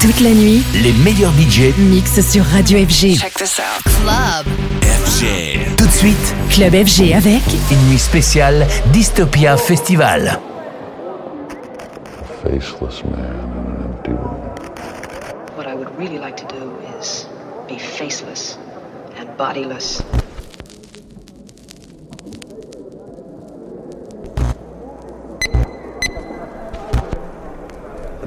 Toute la nuit, les meilleurs budgets mixent sur Radio FG. Check this out. Club. FG. Tout de suite, Club FG avec une nuit spéciale Dystopia Festival. Faceless man in an empty room. What I would really like to do is be faceless and bodiless.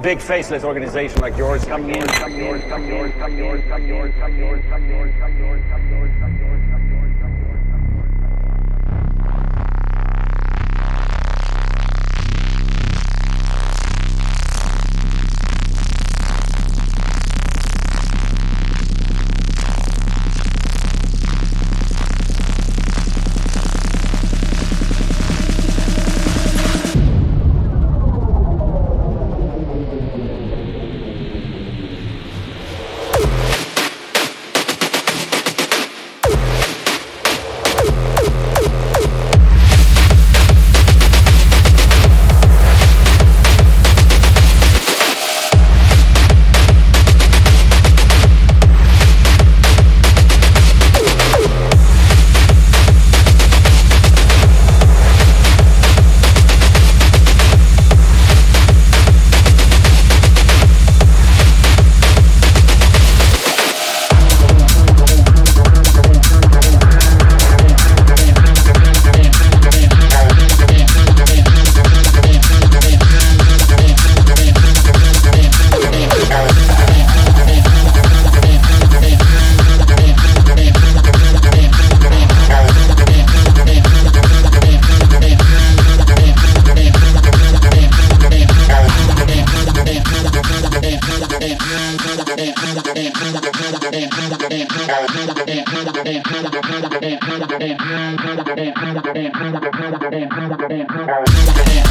Big faceless organization like yours coming in, coming in, coming in, coming in, coming in, coming in, coming in, coming in, coming in, coming in. and I'm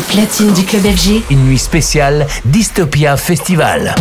platine du club FG. Une nuit spéciale Dystopia Festival.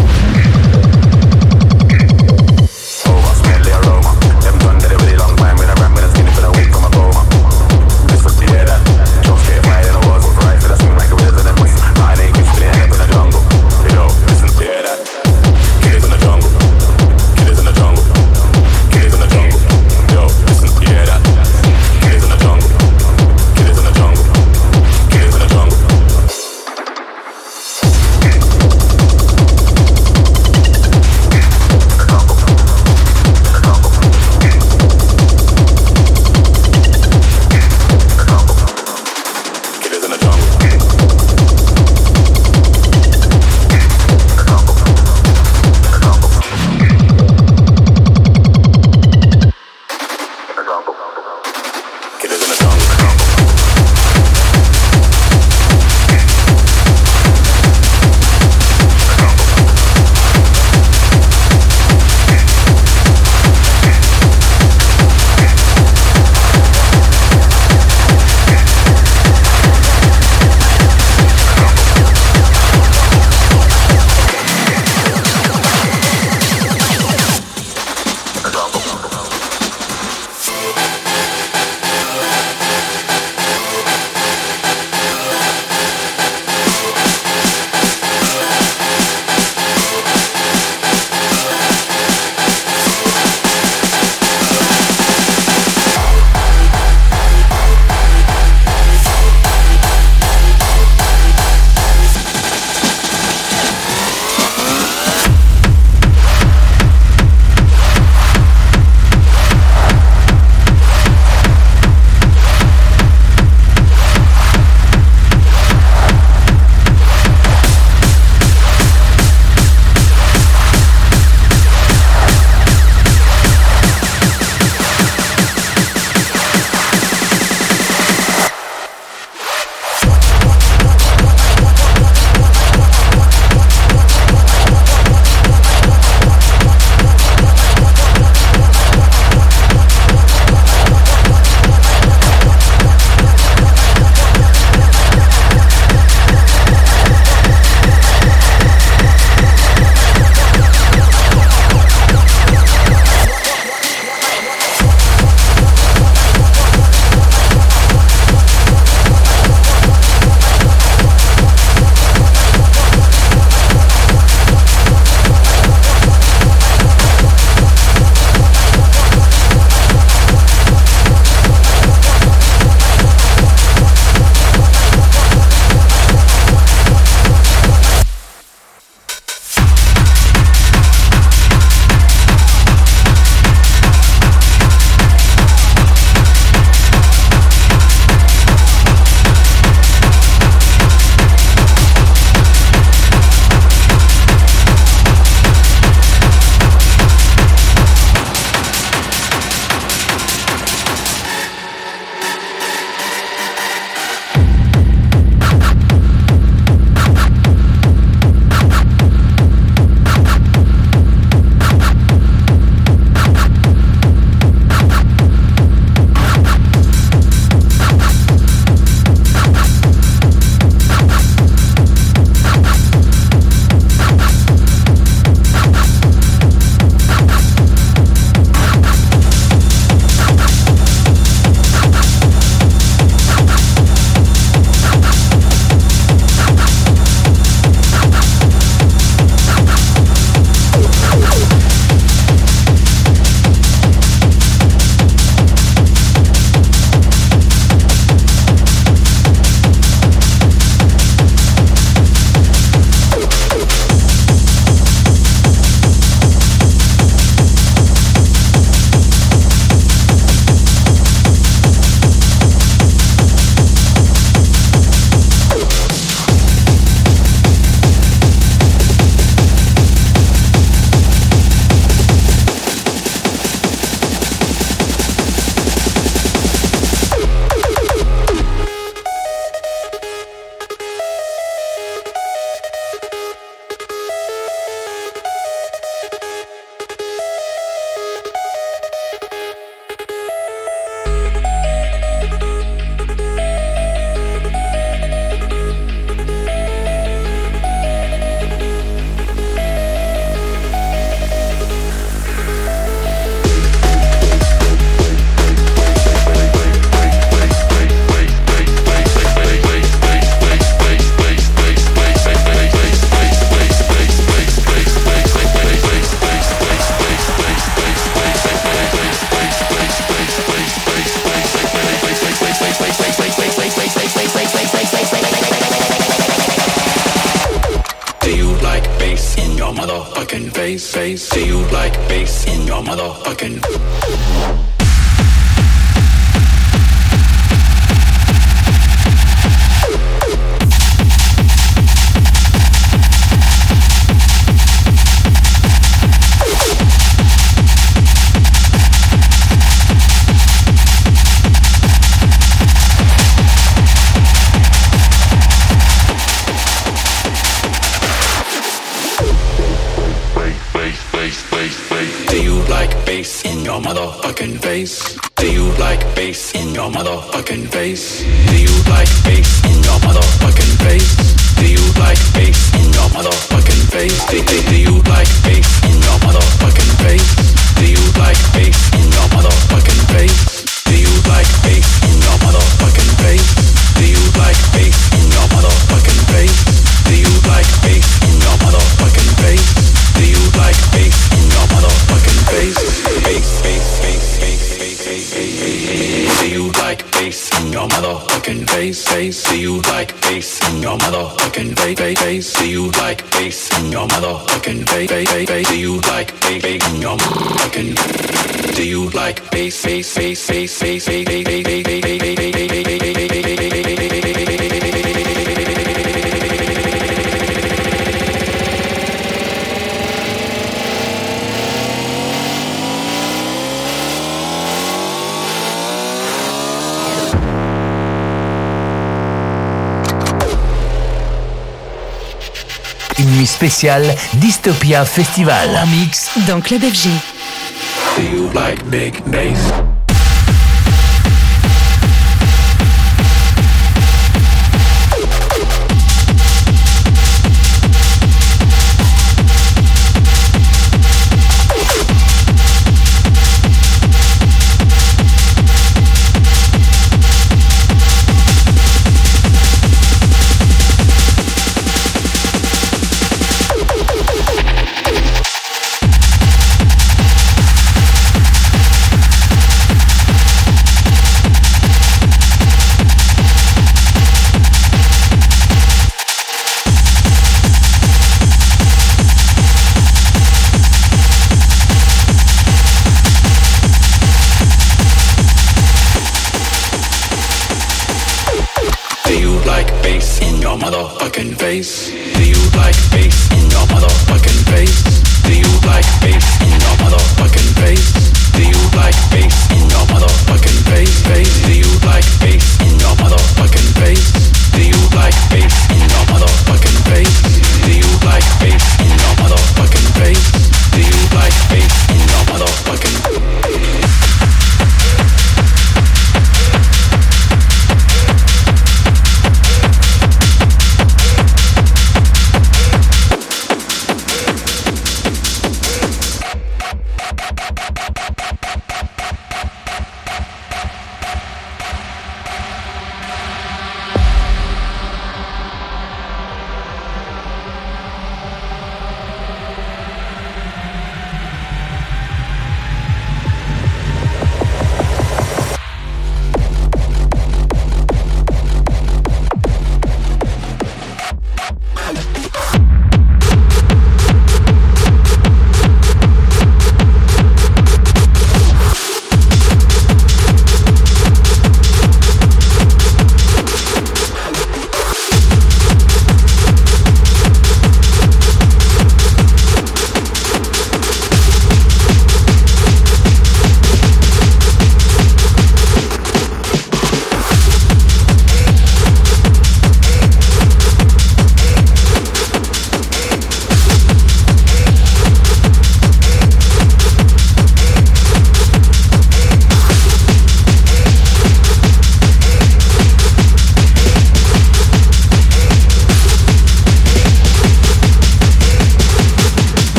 your motherfucking face, face. See you like bass in your motherfucking. Motherfucking face? Do you like bass in your motherfucking face? Do you like bass in your motherfucking face? Do you like bass in your motherfucking face? Do, do, do you like bass in your motherfucking face? Do you like bass in your motherfucking face? Do you like bass in your motherfucking face? Do you like bass in your motherfucking face? Do you like bass in your motherfucking face? Do you like bass face? Bass, bass, bass, bass, bass, bass, bass. Do you like bass in your motherfucking face? Face. Do you like bass in your motherfucking face? Face. Face. Do you like bass in your motherfucking face? Face. Face. Face. Do you like bass bass in your motherfucking? Do you like bass, bass, bass, bass, bass, bass, bass, bass, bass, bass, bass, Spéciale Dystopia Festival. En mix dans Club FG. Do you like big bass?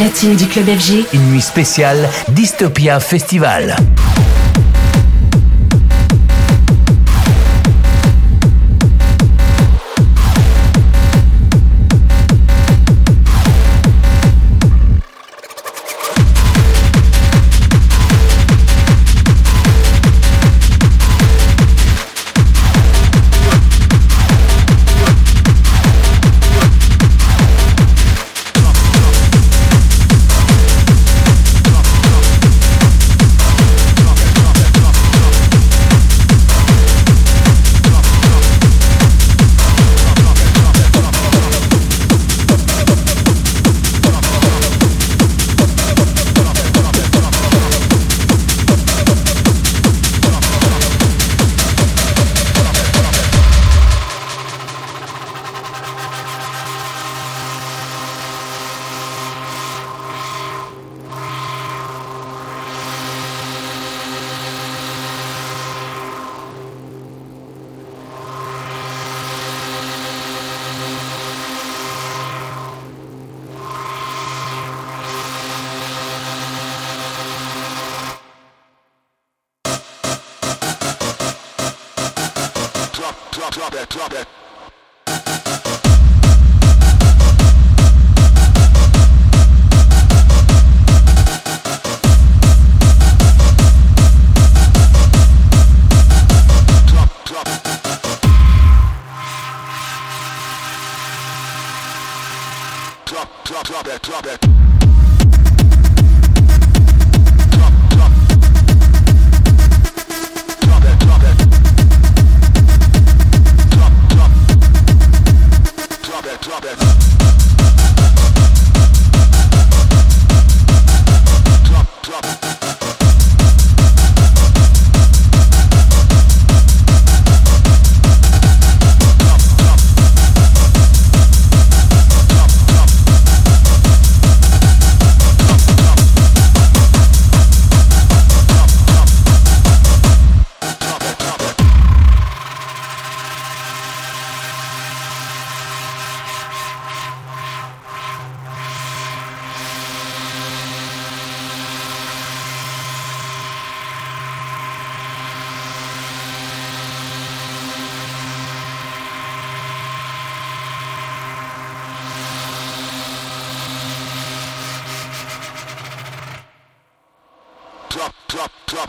Platine du club. Une nuit spéciale Dystopia Festival.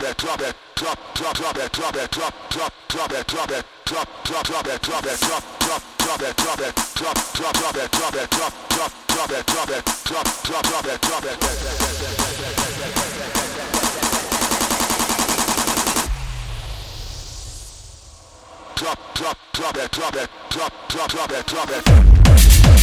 it, drop it, drop, drop, drop it, drop it, drop, drop, drop it, drop it, drop, drop, drop it, drop it, drop, drop, drop it, drop it, drop, drop, drop it, drop it, drop, drop, drop it, drop it, drop, drop, drop it, drop it. Drop, drop, drop it, drop it, drop, drop, drop it, drop it.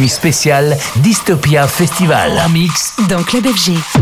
Nuit spéciale Dystopia Festival. En mix dans Club FG.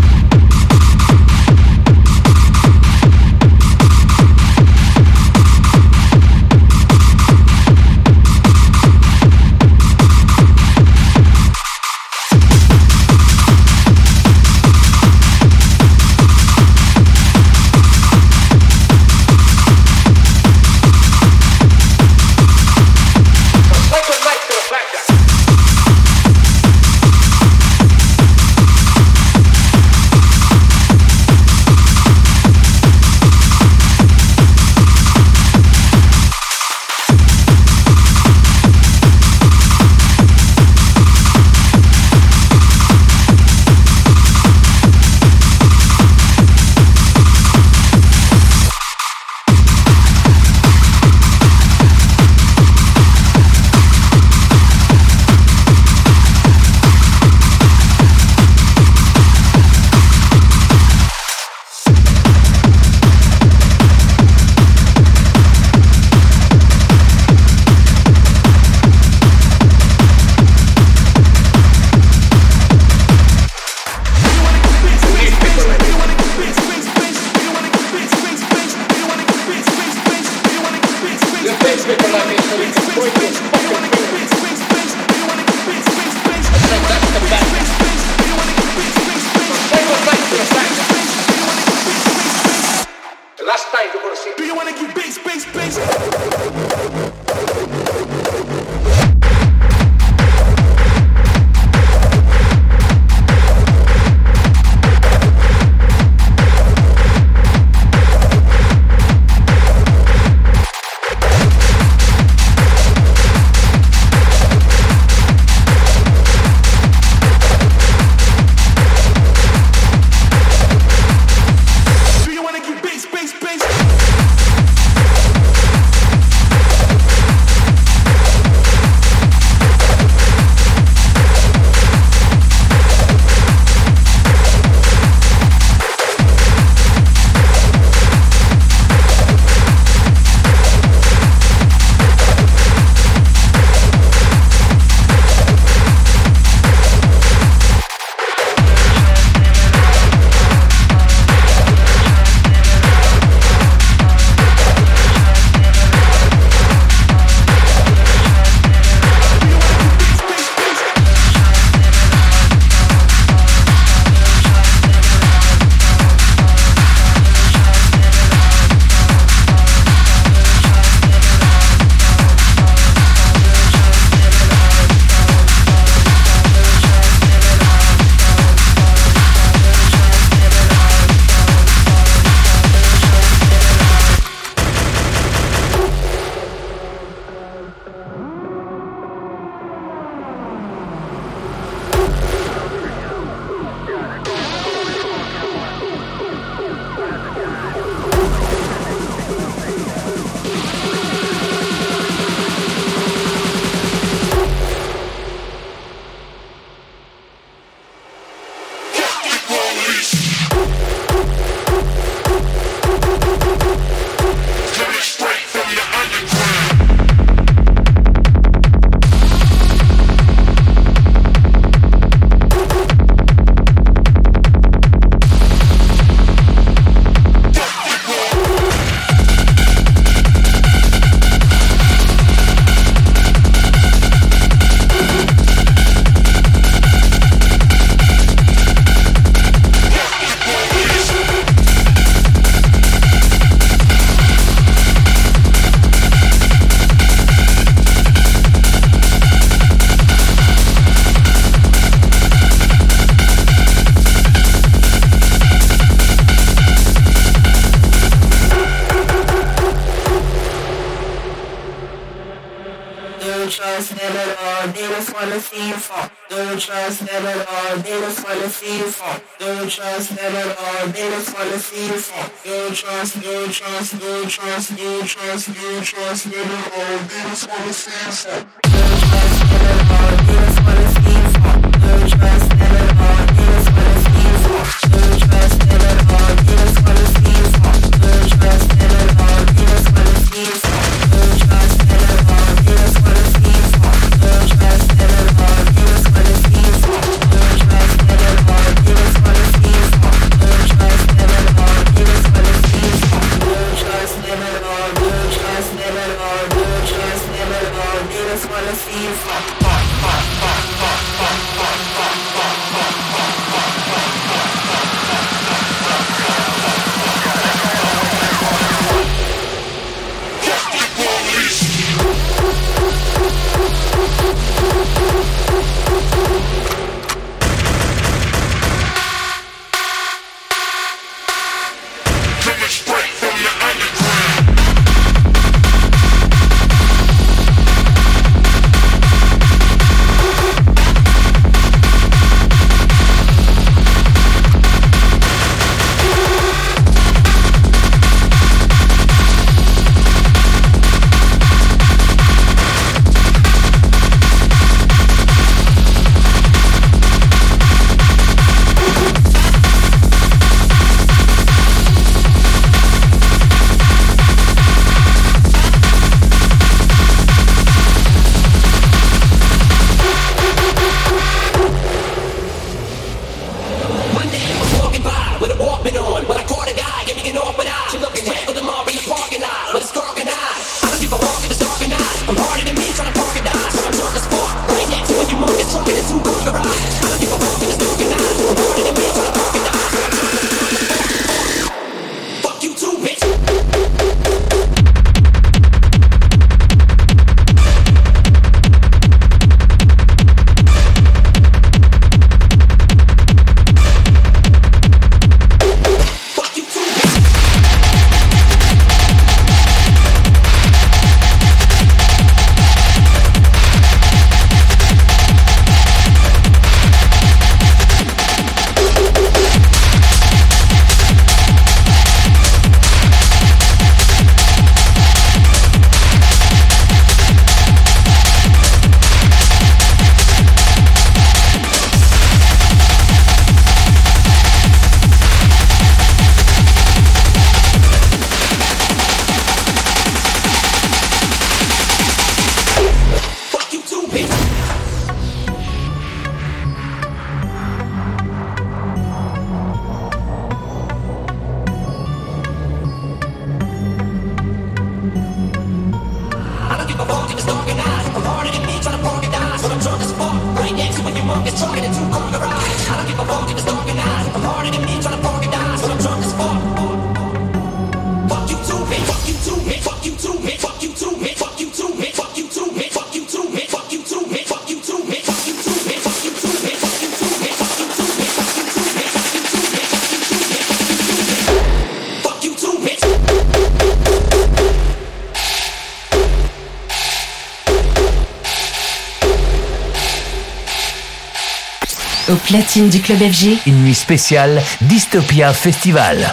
Une nuit spéciale Dystopia Festival.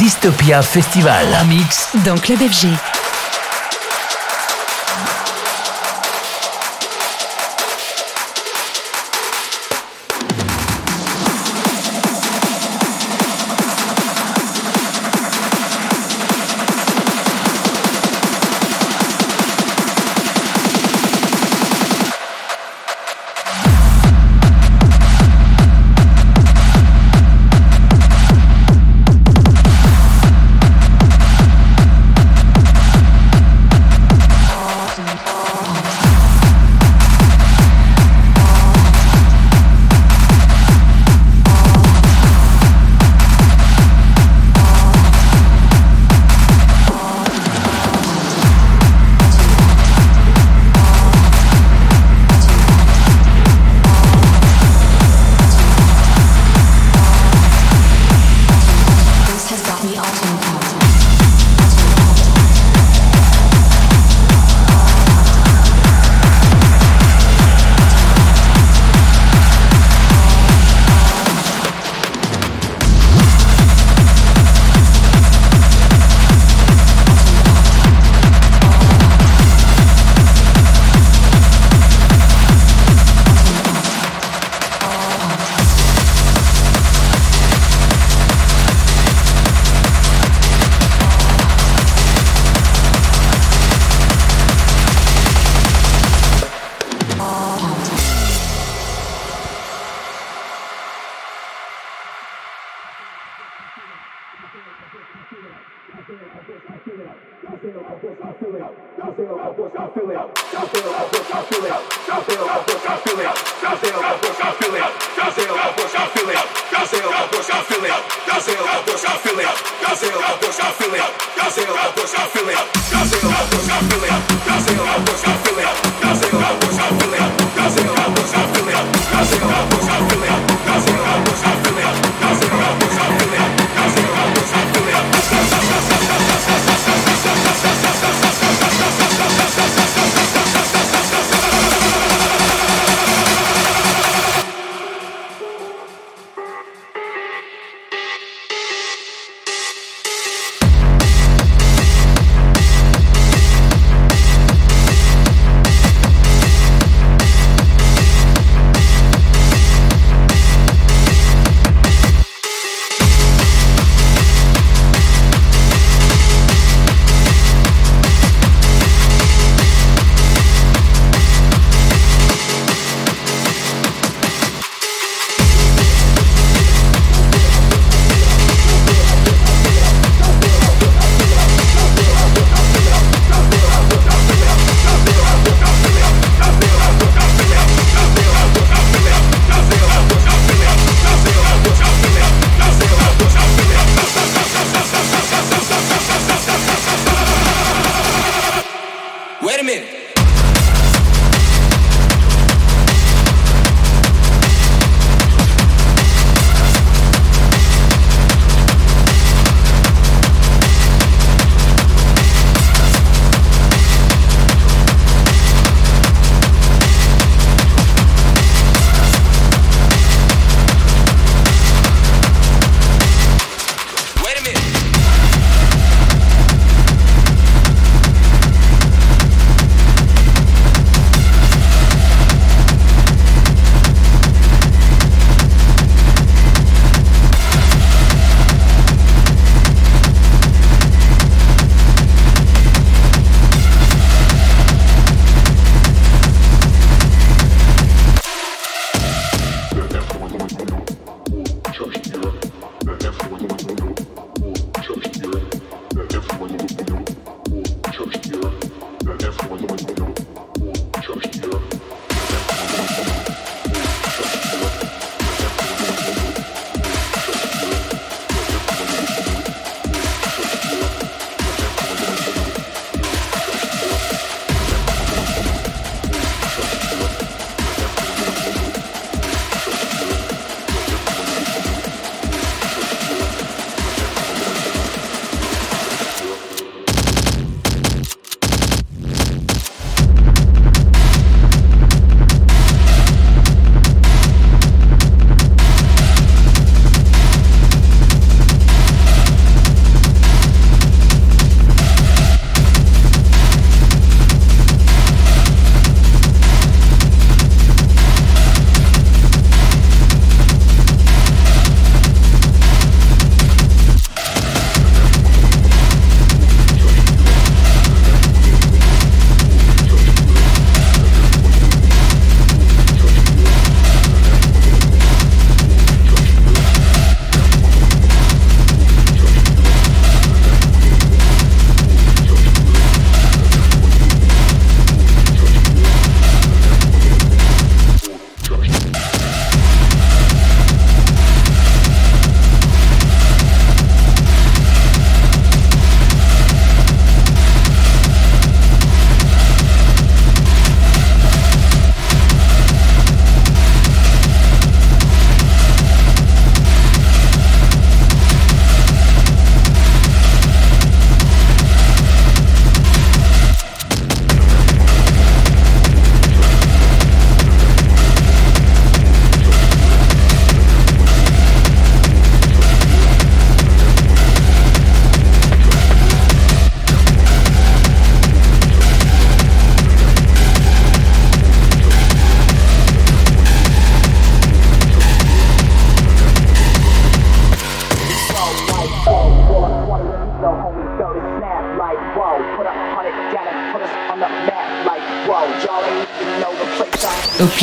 Dystopia Festival. En mix dans Club FG.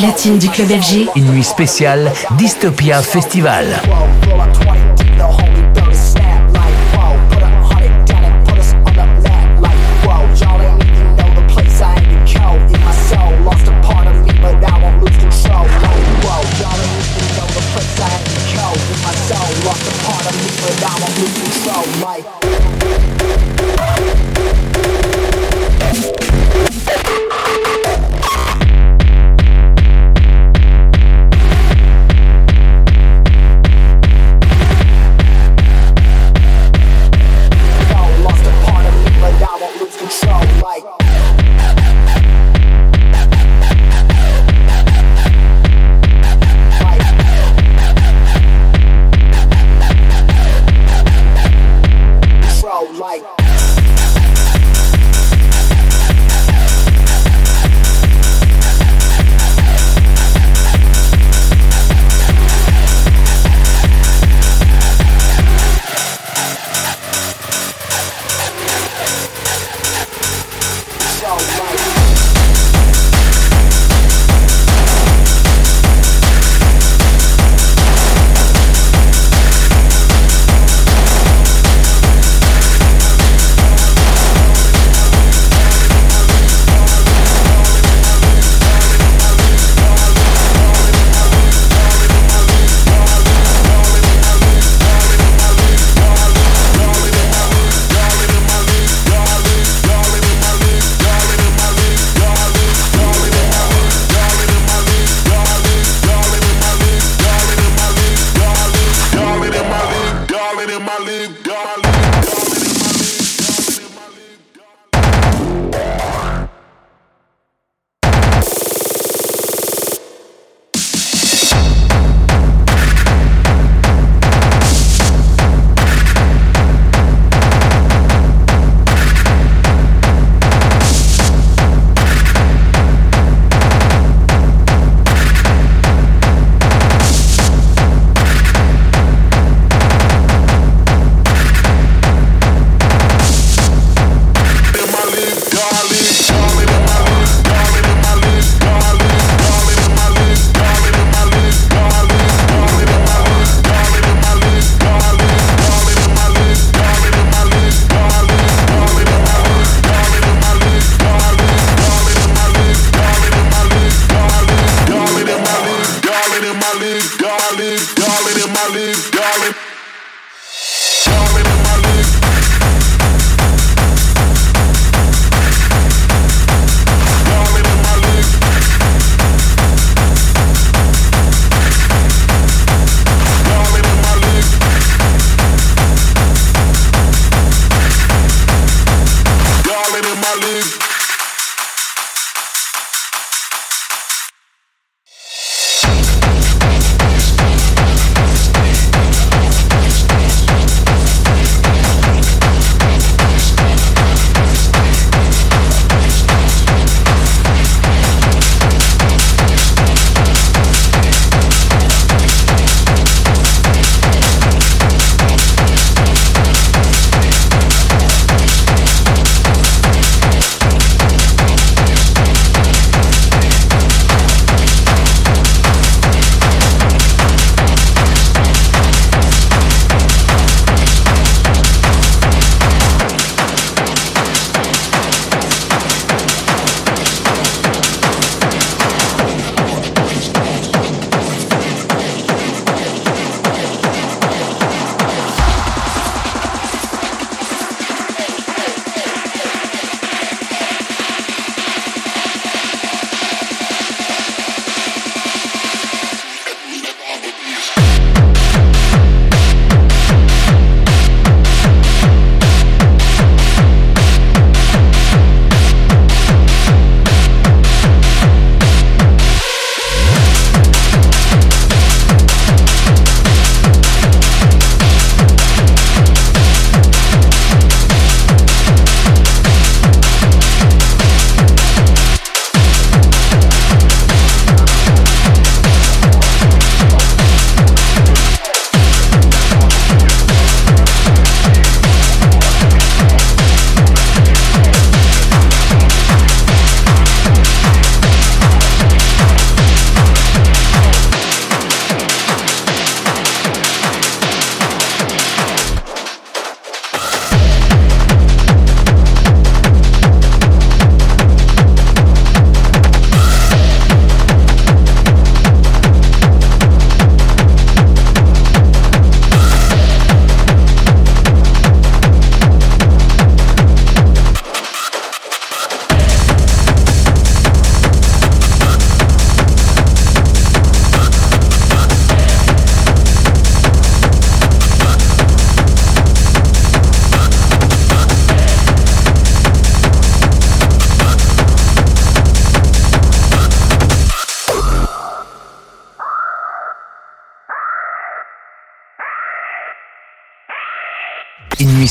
Platine du club FG, une nuit spéciale Dystopia Festival.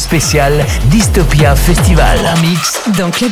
Spéciale Dystopia Festival. En mix dans Club.